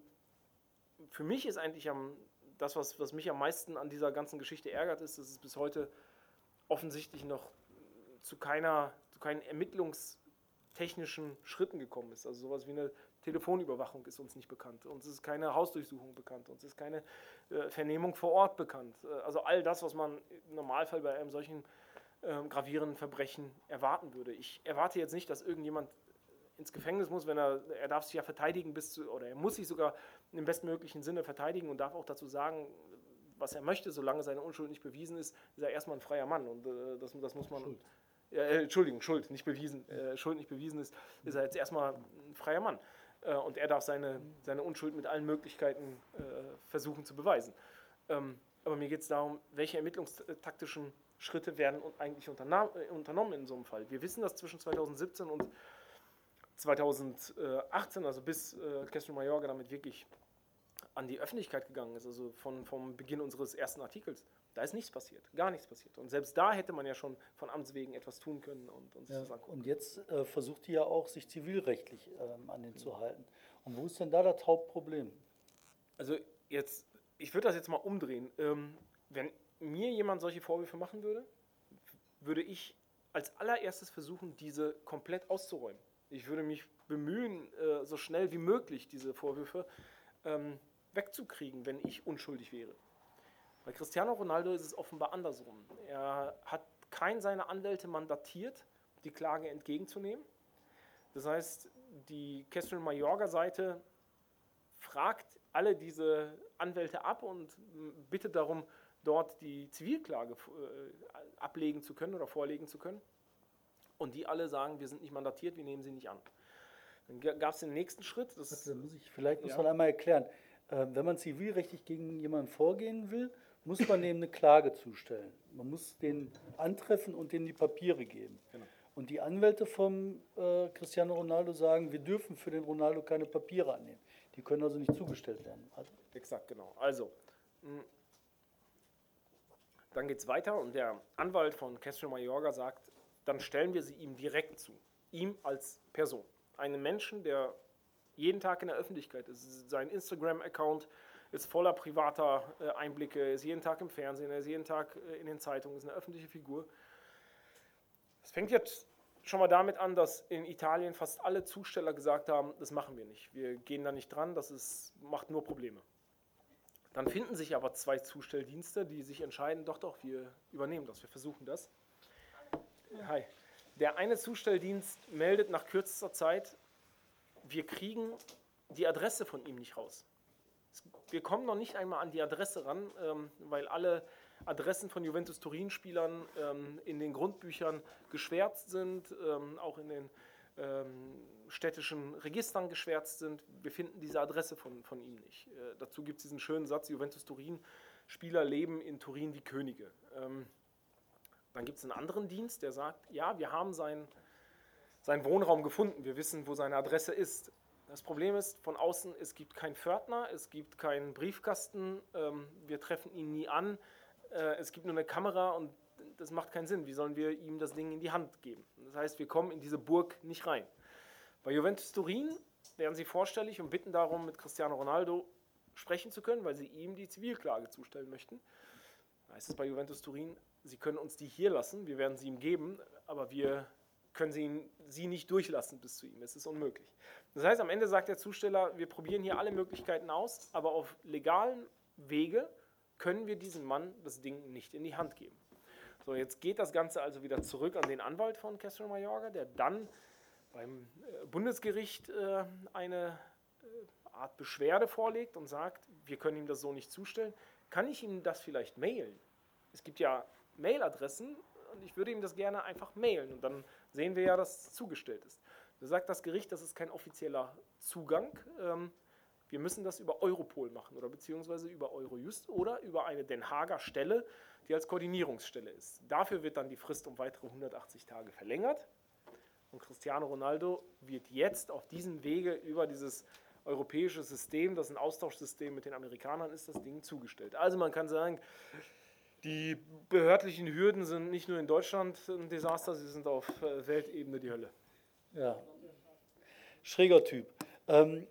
für mich ist eigentlich am das, was, was mich am meisten an dieser ganzen Geschichte ärgert, ist, dass es bis heute offensichtlich noch zu, keiner, zu keinen ermittlungstechnischen Schritten gekommen ist. Also sowas wie eine Telefonüberwachung ist uns nicht bekannt. Uns ist keine Hausdurchsuchung bekannt. Uns ist keine äh, Vernehmung vor Ort bekannt. Äh, also all das, was man im Normalfall bei einem solchen äh, gravierenden Verbrechen erwarten würde. Ich erwarte jetzt nicht, dass irgendjemand ins Gefängnis muss, wenn er, er darf sich ja verteidigen bis zu, oder er muss sich sogar im bestmöglichen Sinne verteidigen und darf auch dazu sagen, was er möchte, solange seine Unschuld nicht bewiesen ist, ist er erstmal ein freier Mann und äh, das, das muss man. Schuld. Äh, Entschuldigung, Schuld, nicht bewiesen, äh, Schuld nicht bewiesen ist, ist er jetzt erstmal ein freier Mann. Äh, und er darf seine, seine Unschuld mit allen Möglichkeiten äh, versuchen zu beweisen. Ähm, aber mir geht es darum, welche ermittlungstaktischen Schritte werden eigentlich äh, unternommen in so einem Fall. Wir wissen, dass zwischen 2017 und 2018, also bis äh, Castro Mayorga damit wirklich an die Öffentlichkeit gegangen ist, also von, vom Beginn unseres ersten Artikels, da ist nichts passiert, gar nichts passiert. Und selbst da hätte man ja schon von Amts wegen etwas tun können und, und sich ja, das angucken. Und jetzt äh, versucht die ja auch, sich zivilrechtlich ähm, an den mhm. zu halten. Und wo ist denn da das Hauptproblem? Also jetzt, ich würde das jetzt mal umdrehen. Ähm, wenn mir jemand solche Vorwürfe machen würde, würde ich als allererstes versuchen, diese komplett auszuräumen. Ich würde mich bemühen, äh, so schnell wie möglich diese Vorwürfe ähm, wegzukriegen, wenn ich unschuldig wäre. Bei Cristiano Ronaldo ist es offenbar andersrum. Er hat kein seiner Anwälte mandatiert, die Klage entgegenzunehmen. Das heißt, die Castro Mayorga-Seite fragt alle diese Anwälte ab und bittet darum, dort die Zivilklage äh, ablegen zu können oder vorlegen zu können. Und die alle sagen, wir sind nicht mandatiert, wir nehmen sie nicht an. Dann gab es den nächsten Schritt. Das, das muss ich, vielleicht muss ja. man einmal erklären. äh, wenn man zivilrechtlich gegen jemanden vorgehen will, muss man dem eine Klage zustellen. Man muss den antreffen und denen die Papiere geben. Genau. Und die Anwälte vom äh, Cristiano Ronaldo sagen, wir dürfen für den Ronaldo keine Papiere annehmen. Die können also nicht zugestellt werden. Also Exakt, genau. Also, mh, dann geht es weiter und der Anwalt von Castro Mayorga sagt, dann stellen wir sie ihm direkt zu. Ihm als Person. Einen Menschen, der jeden Tag in der Öffentlichkeit ist. Sein Instagram-Account ist voller privater äh, Einblicke, ist jeden Tag im Fernsehen, er ist jeden Tag äh, in den Zeitungen, ist eine öffentliche Figur. Es fängt jetzt schon mal damit an, dass in Italien fast alle Zusteller gesagt haben, das machen wir nicht. Wir gehen da nicht dran, das ist, macht nur Probleme. Dann finden sich aber zwei Zustelldienste, die sich entscheiden, doch, doch, wir übernehmen das, wir versuchen das. Hi. Der eine Zustelldienst meldet nach kürzester Zeit, wir kriegen die Adresse von ihm nicht raus. Wir kommen noch nicht einmal an die Adresse ran, ähm, weil alle Adressen von Juventus Turin-Spielern ähm, in den Grundbüchern geschwärzt sind, ähm, auch in den städtischen Registern geschwärzt sind. Wir finden diese Adresse von, von ihm nicht. Äh, dazu gibt es diesen schönen Satz, Juventus Turin, Spieler leben in Turin wie Könige. Dann gibt es einen anderen Dienst, der sagt, ja, wir haben seinen, seinen Wohnraum gefunden, wir wissen, wo seine Adresse ist. Das Problem ist, von außen, es gibt keinen Pförtner, es gibt keinen Briefkasten, ähm, wir treffen ihn nie an, äh, es gibt nur eine Kamera und das macht keinen Sinn. Wie sollen wir ihm das Ding in die Hand geben? Das heißt, wir kommen in diese Burg nicht rein. Bei Juventus Turin werden sie vorstellig und bitten darum, mit Cristiano Ronaldo sprechen zu können, weil sie ihm die Zivilklage zustellen möchten. Da heißt es bei Juventus Turin, Sie können uns die hier lassen, wir werden sie ihm geben, aber wir können sie, ihn, sie nicht durchlassen bis zu ihm. Es ist unmöglich. Das heißt, am Ende sagt der Zusteller, wir probieren hier alle Möglichkeiten aus, aber auf legalen Wege können wir diesem Mann das Ding nicht in die Hand geben. So, jetzt geht das Ganze also wieder zurück an den Anwalt von Castro Mayorga, der dann beim äh, Bundesgericht äh, eine äh, Art Beschwerde vorlegt und sagt, wir können ihm das so nicht zustellen. Kann ich ihm das vielleicht mailen? Es gibt ja Mailadressen und ich würde ihm das gerne einfach mailen und dann sehen wir ja, dass es zugestellt ist. Da sagt das Gericht, das ist kein offizieller Zugang. Ähm, wir müssen das über Europol machen oder beziehungsweise über Eurojust oder über eine Den Haager Stelle, die als Koordinierungsstelle ist. Dafür wird dann die Frist um weitere 180 Tage verlängert. Und Cristiano Ronaldo wird jetzt auf diesem Wege über dieses europäische System, das ein Austauschsystem mit den Amerikanern ist, das Ding zugestellt. Also man kann sagen, die behördlichen Hürden sind nicht nur in Deutschland ein Desaster, sie sind auf äh, Weltebene die Hölle. Ja, schräger Typ. Ähm,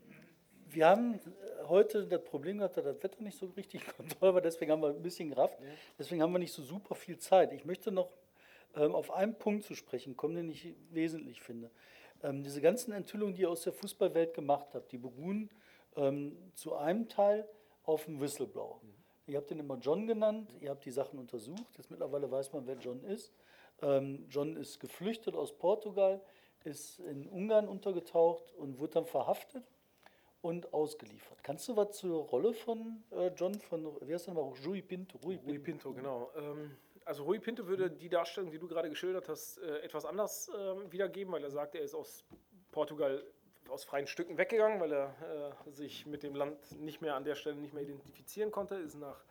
wir haben heute das Problem gehabt, dass das Wetter nicht so richtig toll war, deswegen haben wir ein bisschen Kraft, deswegen haben wir nicht so super viel Zeit. Ich möchte noch ähm, auf einen Punkt zu sprechen kommen, den ich wesentlich finde. Ähm, diese ganzen Enthüllungen, die ihr aus der Fußballwelt gemacht habt, die beruhen ähm, zu einem Teil auf dem Whistleblower. Mhm. Ihr habt ihn immer John genannt, ihr habt die Sachen untersucht. Jetzt mittlerweile weiß man, wer John ist. Ähm, John ist geflüchtet aus Portugal, ist in Ungarn untergetaucht und wurde dann verhaftet und ausgeliefert. Kannst du was zur Rolle von äh, John, von, wie heißt der nochmal, Rui Pinto? Rui Pinto, Rui Pinto genau. Ähm, also Rui Pinto würde die Darstellung, die du gerade geschildert hast, äh, etwas anders äh, wiedergeben, weil er sagt, er ist aus Portugal aus freien Stücken weggegangen, weil er äh, sich mit dem Land nicht mehr an der Stelle nicht mehr identifizieren konnte, ist nach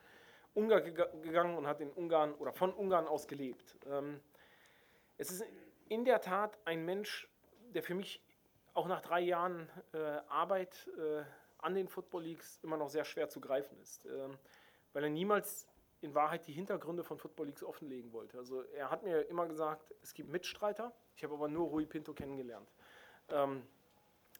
Ungarn gegangen und hat in Ungarn oder von Ungarn aus gelebt. Ähm, es ist in der Tat ein Mensch, der für mich auch nach drei Jahren äh, Arbeit äh, an den Football Leagues immer noch sehr schwer zu greifen ist, ähm, weil er niemals in Wahrheit die Hintergründe von Football Leagues offenlegen wollte. Also er hat mir immer gesagt, es gibt Mitstreiter, ich habe aber nur Rui Pinto kennengelernt. Ähm,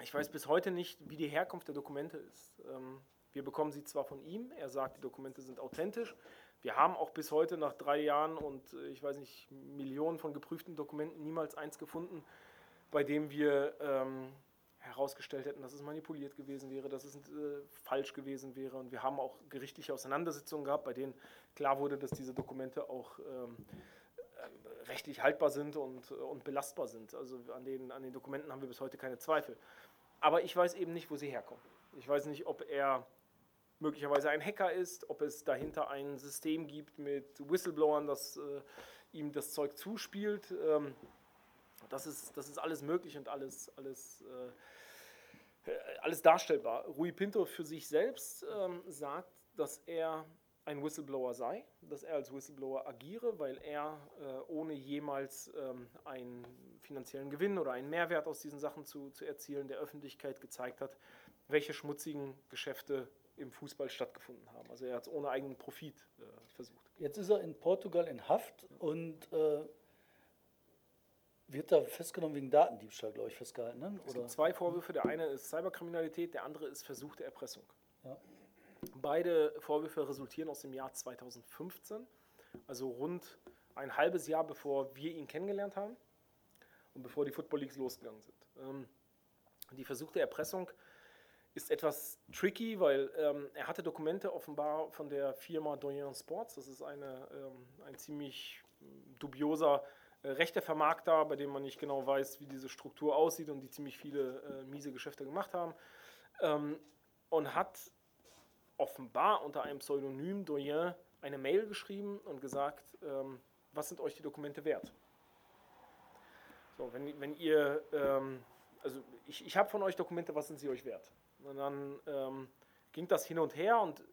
ich weiß bis heute nicht, wie die Herkunft der Dokumente ist. Ähm, wir bekommen sie zwar von ihm, er sagt, die Dokumente sind authentisch. Wir haben auch bis heute nach drei Jahren und äh, ich weiß nicht, Millionen von geprüften Dokumenten niemals eins gefunden, bei dem wir ähm, herausgestellt hätten, dass es manipuliert gewesen wäre, dass es äh, falsch gewesen wäre. Und wir haben auch gerichtliche Auseinandersetzungen gehabt, bei denen klar wurde, dass diese Dokumente auch ähm, äh, rechtlich haltbar sind und, und belastbar sind. Also an den, an den Dokumenten haben wir bis heute keine Zweifel. Aber ich weiß eben nicht, wo sie herkommen. Ich weiß nicht, ob er möglicherweise ein Hacker ist, ob es dahinter ein System gibt mit Whistleblowern, das äh, ihm das Zeug zuspielt. Ähm, das, ist, das ist alles möglich und alles, alles äh, alles darstellbar. Rui Pinto für sich selbst ähm, sagt, dass er ein Whistleblower sei, dass er als Whistleblower agiere, weil er äh, ohne jemals ähm, einen finanziellen Gewinn oder einen Mehrwert aus diesen Sachen zu, zu erzielen, der Öffentlichkeit gezeigt hat, welche schmutzigen Geschäfte im Fußball stattgefunden haben. Also er hat es ohne eigenen Profit äh, versucht. Jetzt ist er in Portugal in Haft und äh, wird da festgenommen wegen Datendiebstahl, glaube ich, festgehalten. Ne? Es gibt zwei Vorwürfe. Der eine ist Cyberkriminalität, der andere ist versuchte Erpressung. Ja. Beide Vorwürfe resultieren aus dem Jahr 2015, also rund ein halbes Jahr bevor wir ihn kennengelernt haben und bevor die Football Leagues losgegangen sind. Ähm, die versuchte Erpressung ist etwas tricky, weil ähm, er hatte Dokumente offenbar von der Firma Doyen Sports. Das ist eine, ähm, ein ziemlich dubioser äh, Rechtevermarkter, bei dem man nicht genau weiß, wie diese Struktur aussieht und die ziemlich viele äh, miese Geschäfte gemacht haben. Ähm, und hat offenbar unter einem Pseudonym Doyen eine Mail geschrieben und gesagt, ähm, was sind euch die Dokumente wert? So, wenn, wenn ihr, ähm, also ich, ich habe von euch Dokumente, was sind sie euch wert? Und dann ähm, ging das hin und her und äh,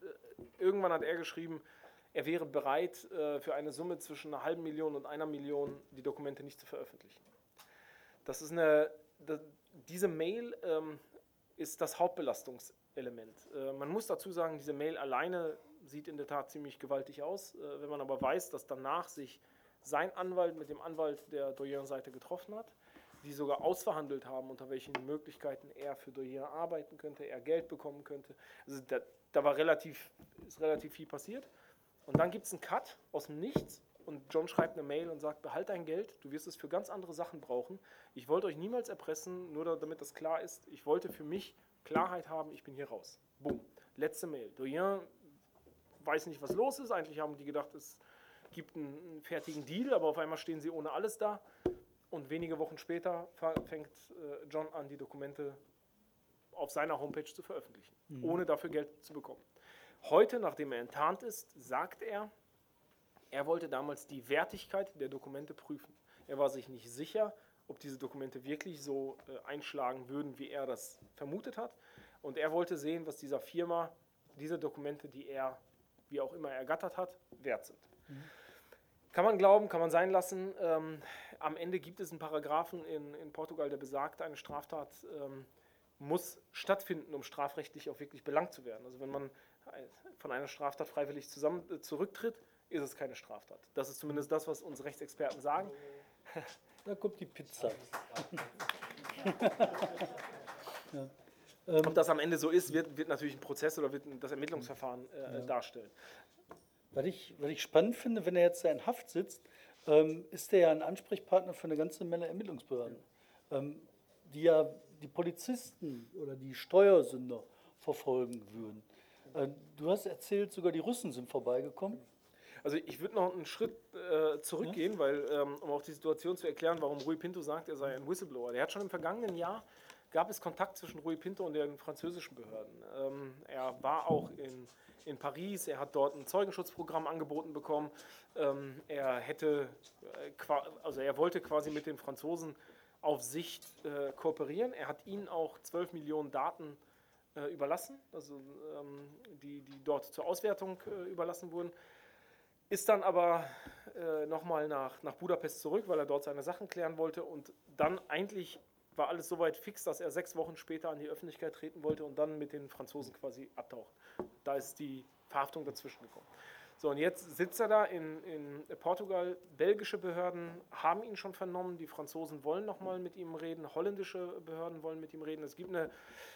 irgendwann hat er geschrieben, er wäre bereit, äh, für eine Summe zwischen einer halben Million und einer Million die Dokumente nicht zu veröffentlichen. Das ist eine, das, diese Mail ähm, ist das Hauptbelastungselement. Äh, man muss dazu sagen, diese Mail alleine sieht in der Tat ziemlich gewaltig aus. Äh, wenn man aber weiß, dass danach sich sein Anwalt mit dem Anwalt der Doyen-Seite getroffen hat, die sogar ausverhandelt haben, unter welchen Möglichkeiten er für Doyen arbeiten könnte, er Geld bekommen könnte. Also da, da war relativ, ist relativ viel passiert. Und dann gibt es einen Cut aus dem Nichts und John schreibt eine Mail und sagt, behalt dein Geld, du wirst es für ganz andere Sachen brauchen. Ich wollte euch niemals erpressen, nur damit das klar ist. Ich wollte für mich Klarheit haben, ich bin hier raus. Boom. Letzte Mail. Doyen weiß nicht, was los ist. Eigentlich haben die gedacht, es gibt einen fertigen Deal, aber auf einmal stehen sie ohne alles da. Und wenige Wochen später fängt äh, John an, die Dokumente auf seiner Homepage zu veröffentlichen, mhm. ohne dafür Geld zu bekommen. Heute, nachdem er enttarnt ist, sagt er, er wollte damals die Wertigkeit der Dokumente prüfen. Er war sich nicht sicher, ob diese Dokumente wirklich so äh, einschlagen würden, wie er das vermutet hat. Und er wollte sehen, was dieser Firma diese Dokumente, die er wie auch immer ergattert hat, wert sind. Mhm. Kann man glauben, kann man sein lassen. Ähm, am Ende gibt es einen Paragraphen in, in Portugal, der besagt, eine Straftat ähm, muss stattfinden, um strafrechtlich auch wirklich belangt zu werden. Also wenn man von einer Straftat freiwillig zusammen, äh, zurücktritt, ist es keine Straftat. Das ist zumindest das, was unsere Rechtsexperten sagen. Da kommt die Pizza. ja. ähm, Ob das am Ende so ist, wird, wird natürlich ein Prozess oder wird das Ermittlungsverfahren äh, ja. darstellen. Was ich, was ich spannend finde, wenn er jetzt da in Haft sitzt, ähm, ist er ja ein Ansprechpartner für eine ganze Menge Ermittlungsbehörden, ähm, die ja die Polizisten oder die Steuersünder verfolgen würden. Äh, du hast erzählt, sogar die Russen sind vorbeigekommen. Also ich würde noch einen Schritt äh, zurückgehen, weil ähm, um auch die Situation zu erklären, warum Rui Pinto sagt, er sei ein Whistleblower. Der hat schon im vergangenen Jahr gab es Kontakt zwischen Rui Pinto und den französischen Behörden. Ähm, er war auch in in Paris. Er hat dort ein Zeugenschutzprogramm angeboten bekommen. Ähm, er hätte, äh, also er wollte quasi mit den Franzosen auf Sicht äh, kooperieren. Er hat ihnen auch 12 Millionen Daten äh, überlassen, also ähm, die, die dort zur Auswertung äh, überlassen wurden. Ist dann aber äh, nochmal nach, nach Budapest zurück, weil er dort seine Sachen klären wollte und dann eigentlich war alles soweit fix, dass er sechs Wochen später an die Öffentlichkeit treten wollte und dann mit den Franzosen quasi abtaucht. Da ist die Verhaftung dazwischen gekommen. So, und jetzt sitzt er da in, in Portugal. Belgische Behörden haben ihn schon vernommen. Die Franzosen wollen nochmal mit ihm reden. Holländische Behörden wollen mit ihm reden. Es gibt eine,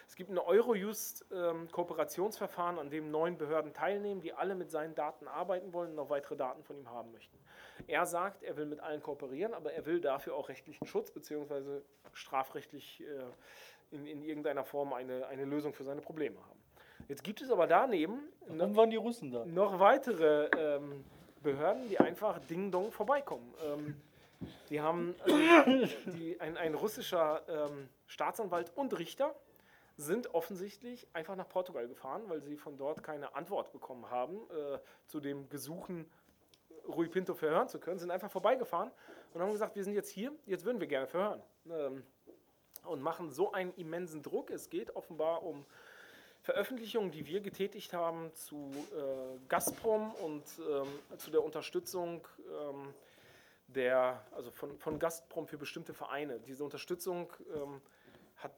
es gibt eine Eurojust-Kooperationsverfahren, an dem neun Behörden teilnehmen, die alle mit seinen Daten arbeiten wollen und noch weitere Daten von ihm haben möchten. Er sagt, er will mit allen kooperieren, aber er will dafür auch rechtlichen Schutz bzw. strafrechtlich äh, in, in irgendeiner Form eine, eine Lösung für seine Probleme haben. Jetzt gibt es aber daneben noch, waren die Russen da? noch weitere ähm, Behörden, die einfach Ding-Dong vorbeikommen. Ähm, die haben äh, die, ein, ein, russischer ähm, Staatsanwalt und Richter sind offensichtlich einfach nach Portugal gefahren, weil sie von dort keine Antwort bekommen haben äh, zu dem Gesuchen, Rui Pinto verhören zu können, sind einfach vorbeigefahren und haben gesagt, wir sind jetzt hier, jetzt würden wir gerne verhören. Ähm, und machen so einen immensen Druck. Es geht offenbar um Veröffentlichungen, die wir getätigt haben zu äh, Gazprom und ähm, zu der Unterstützung ähm, der, also von, von Gazprom für bestimmte Vereine. Diese Unterstützung ähm, hat,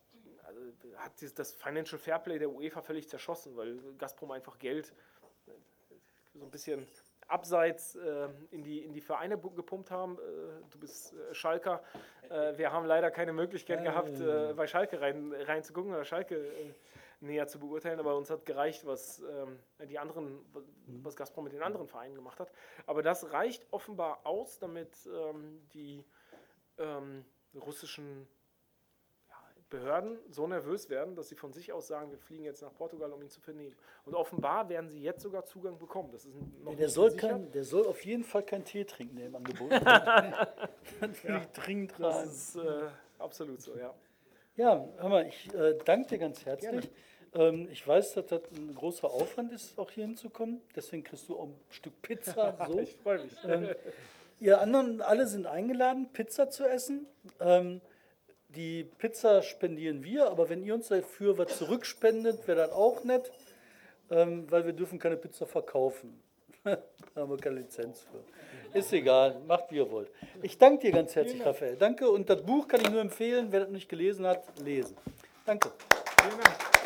also, hat das Financial Fairplay der UEFA völlig zerschossen, weil Gazprom einfach Geld äh, so ein bisschen abseits äh, in, die, in die Vereine gepumpt haben. Äh, du bist äh, Schalker. Äh, wir haben leider keine Möglichkeit gehabt, äh, bei Schalke rein, reinzugucken oder Schalke näher zu beurteilen, aber uns hat gereicht, was ähm, die anderen, was Gazprom mit den anderen Vereinen gemacht hat. Aber das reicht offenbar aus, damit ähm, die ähm, russischen Behörden so nervös werden, dass sie von sich aus sagen, wir fliegen jetzt nach Portugal, um ihn zu vernehmen. Und offenbar werden sie jetzt sogar Zugang bekommen. Das ist noch der, soll kein, der soll auf jeden Fall keinen Tee trinken im Angebot. Ja, dringend rein. Das ist äh, absolut so, ja. Ja, hör mal, ich äh, danke dir ganz herzlich. Ähm, ich weiß, dass das ein großer Aufwand ist, auch hier hinzukommen. Deswegen kriegst du auch ein Stück Pizza. So. ich freue mich. Ähm, ihr anderen alle sind eingeladen, Pizza zu essen. Ähm, die Pizza spendieren wir, aber wenn ihr uns dafür was zurückspendet, wäre das auch nett, ähm, weil wir dürfen keine Pizza verkaufen. da haben wir keine Lizenz für. Ist egal, macht wie ihr wollt. Ich danke dir ganz herzlich, Raphael. Danke und das Buch kann ich nur empfehlen, wer das nicht gelesen hat, lesen. Danke. Vielen Dank.